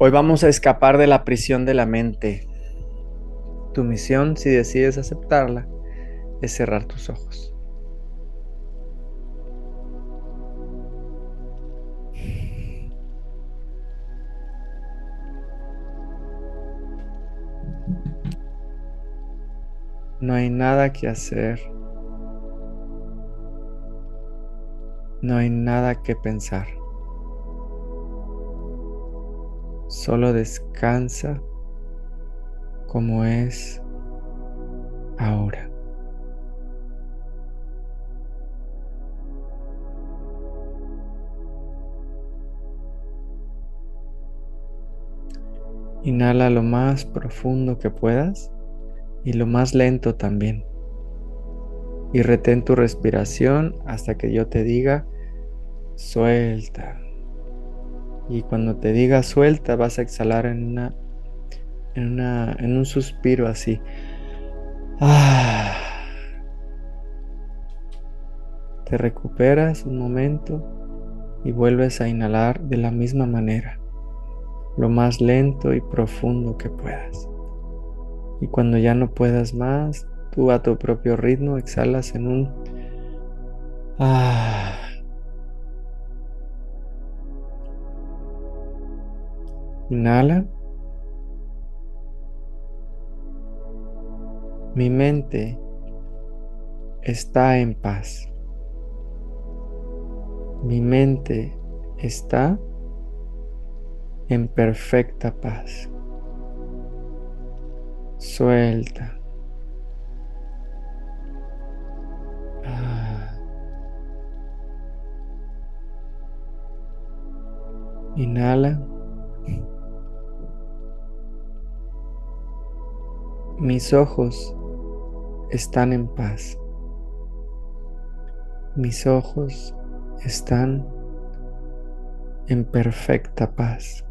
Hoy vamos a escapar de la prisión de la mente. Tu misión, si decides aceptarla, es cerrar tus ojos. No hay nada que hacer. No hay nada que pensar. Solo descansa como es ahora. Inhala lo más profundo que puedas y lo más lento también. Y retén tu respiración hasta que yo te diga, suelta. Y cuando te diga suelta, vas a exhalar en una en una en un suspiro así. Ah. Te recuperas un momento y vuelves a inhalar de la misma manera, lo más lento y profundo que puedas. Y cuando ya no puedas más, tú a tu propio ritmo exhalas en un ah Inhala. Mi mente está en paz. Mi mente está en perfecta paz. Suelta. Ah. Inhala. Mis ojos están en paz. Mis ojos están en perfecta paz.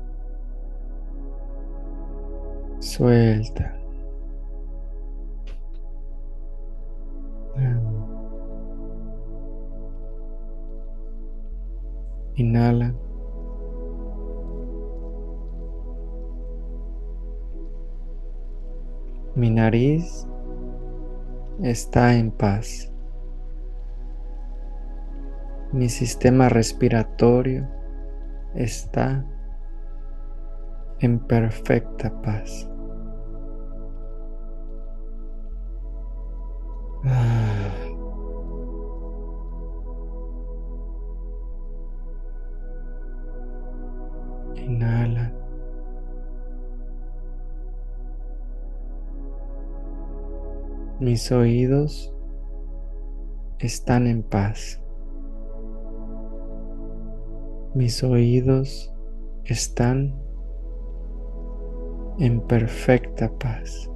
Suelta. Inhala. Mi nariz está en paz. Mi sistema respiratorio está en perfecta paz. Ah. Inhala. Mis oídos están en paz. Mis oídos están en perfecta paz.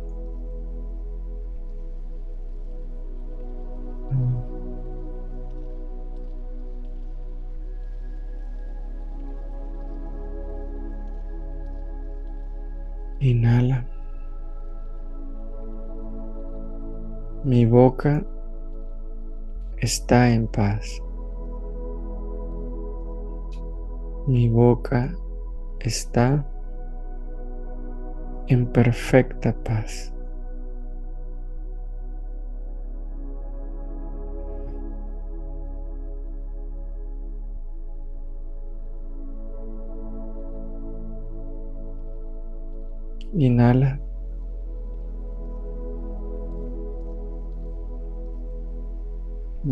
Mi boca está en paz. Mi boca está en perfecta paz.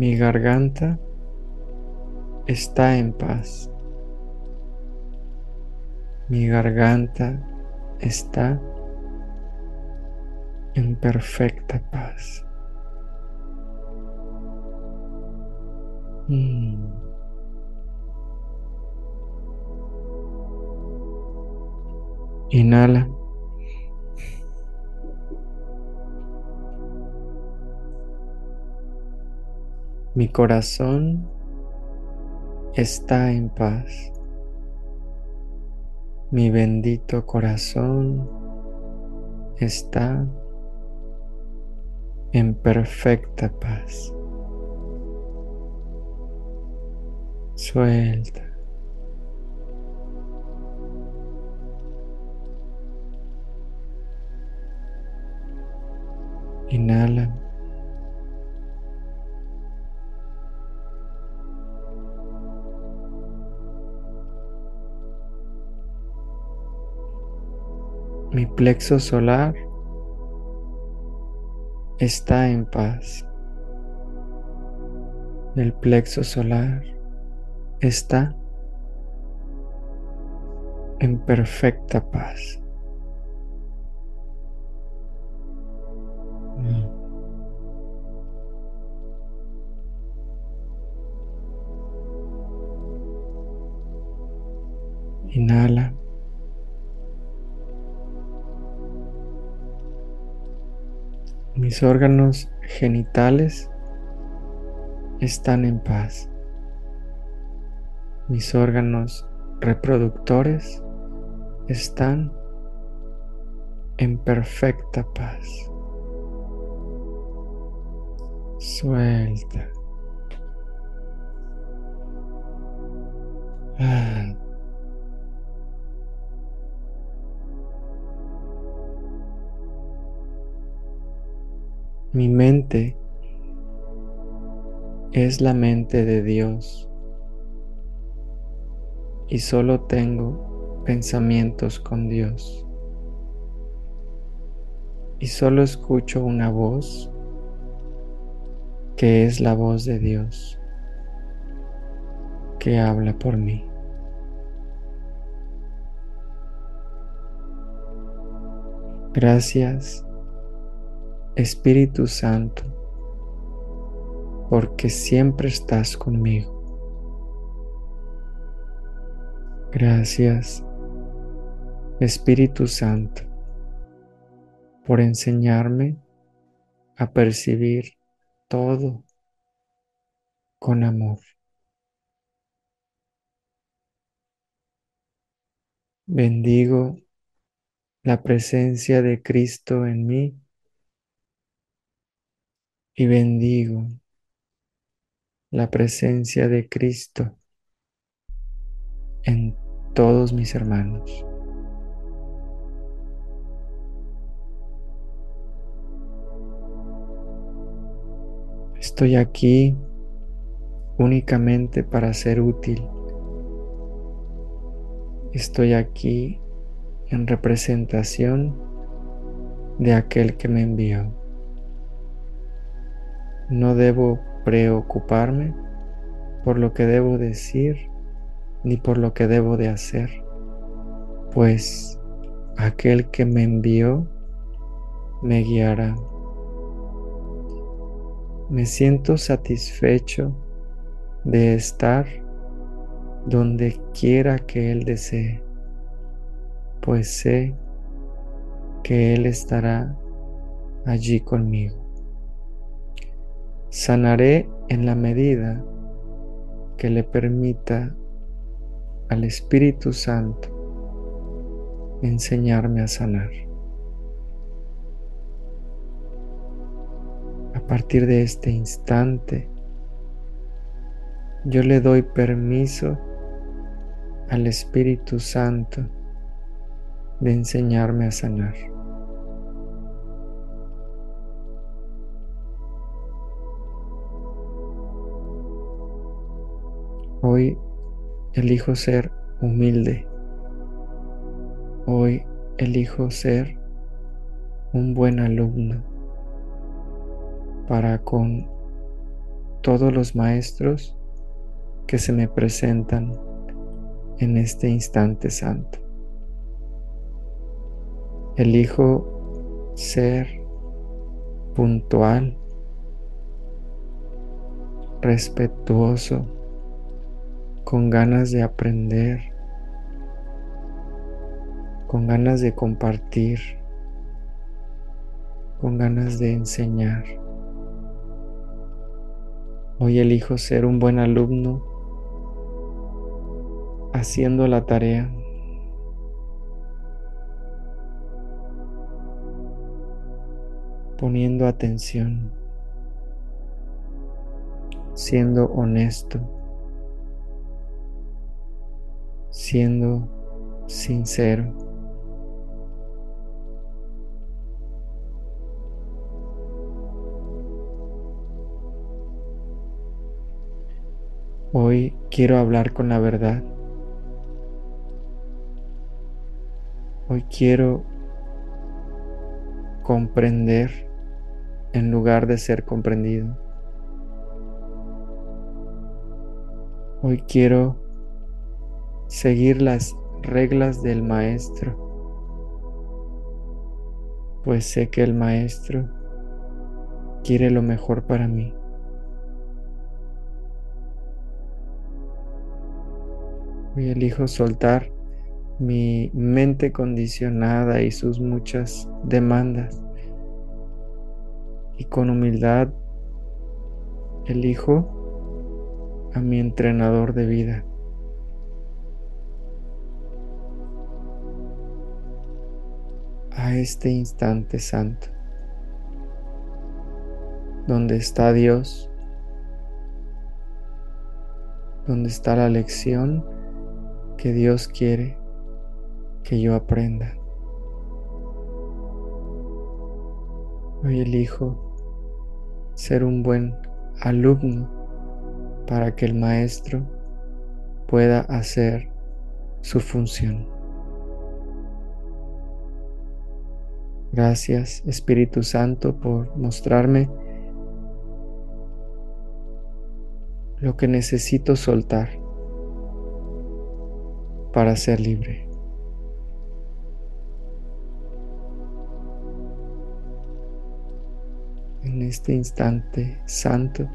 Mi garganta está en paz. Mi garganta está en perfecta paz. Mm. Inhala. Mi corazón está en paz. Mi bendito corazón está en perfecta paz. Suelta. Inhala. Plexo solar está en paz. El plexo solar está en perfecta paz. Inhala. Mis órganos genitales están en paz. Mis órganos reproductores están en perfecta paz. Suelta. Ah. Mi mente es la mente de Dios y solo tengo pensamientos con Dios. Y solo escucho una voz que es la voz de Dios que habla por mí. Gracias Espíritu Santo, porque siempre estás conmigo. Gracias, Espíritu Santo, por enseñarme a percibir todo con amor. Bendigo la presencia de Cristo en mí y bendigo la presencia de Cristo en todos mis hermanos. Estoy aquí únicamente para ser útil. Estoy aquí en representación de aquel que me envió. No debo preocuparme por lo que debo decir ni por lo que debo de hacer, pues aquel que me envió me guiará. Me siento satisfecho de estar donde quiera que Él desee, pues sé que Él estará allí conmigo. Sanaré en la medida que le permita al Espíritu Santo enseñarme a sanar. A partir de este instante, yo le doy permiso al Espíritu Santo de enseñarme a sanar. Hoy elijo ser humilde. Hoy elijo ser un buen alumno para con todos los maestros que se me presentan en este instante santo. Elijo ser puntual, respetuoso, con ganas de aprender, con ganas de compartir, con ganas de enseñar. Hoy elijo ser un buen alumno haciendo la tarea. poniendo atención, siendo honesto siendo sincero. Hoy quiero hablar con la verdad. Hoy quiero comprender en lugar de ser comprendido. Hoy quiero seguir las reglas del Maestro, pues sé que el Maestro quiere lo mejor para mí. Hoy elijo soltar mi mente condicionada y sus muchas demandas. Y con humildad elijo a mi entrenador de vida. A este instante santo, donde está Dios, donde está la lección que Dios quiere que yo aprenda. Hoy elijo ser un buen alumno para que el maestro pueda hacer su función. Gracias Espíritu Santo por mostrarme lo que necesito soltar para ser libre. En este instante santo,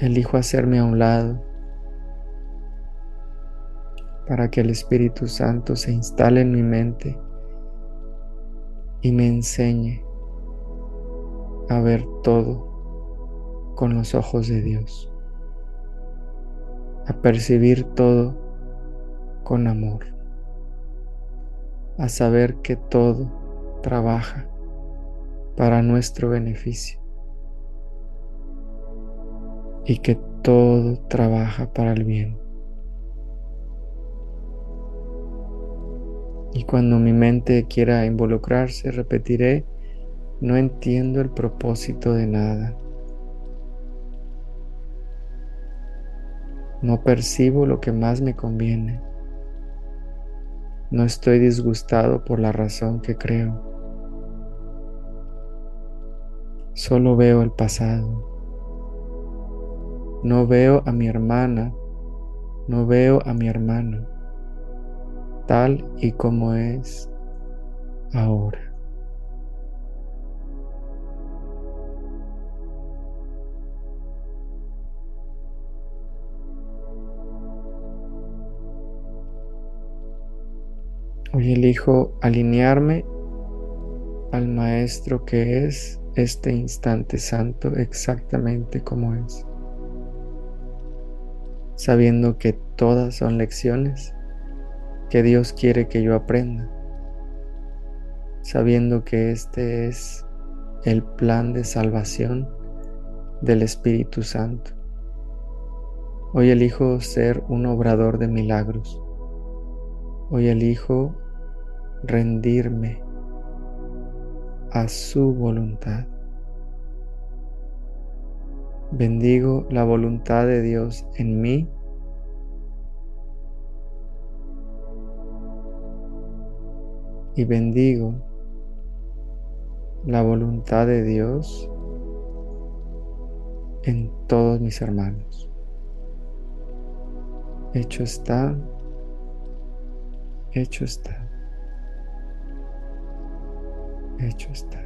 elijo hacerme a un lado para que el Espíritu Santo se instale en mi mente y me enseñe a ver todo con los ojos de Dios, a percibir todo con amor, a saber que todo trabaja para nuestro beneficio y que todo trabaja para el bien. Y cuando mi mente quiera involucrarse, repetiré, no entiendo el propósito de nada. No percibo lo que más me conviene. No estoy disgustado por la razón que creo. Solo veo el pasado. No veo a mi hermana, no veo a mi hermano, tal y como es ahora. Hoy elijo alinearme al Maestro que es este instante santo exactamente como es, sabiendo que todas son lecciones que Dios quiere que yo aprenda, sabiendo que este es el plan de salvación del Espíritu Santo. Hoy elijo ser un obrador de milagros. Hoy elijo rendirme a su voluntad. Bendigo la voluntad de Dios en mí. Y bendigo la voluntad de Dios en todos mis hermanos. Hecho está, hecho está hecho está.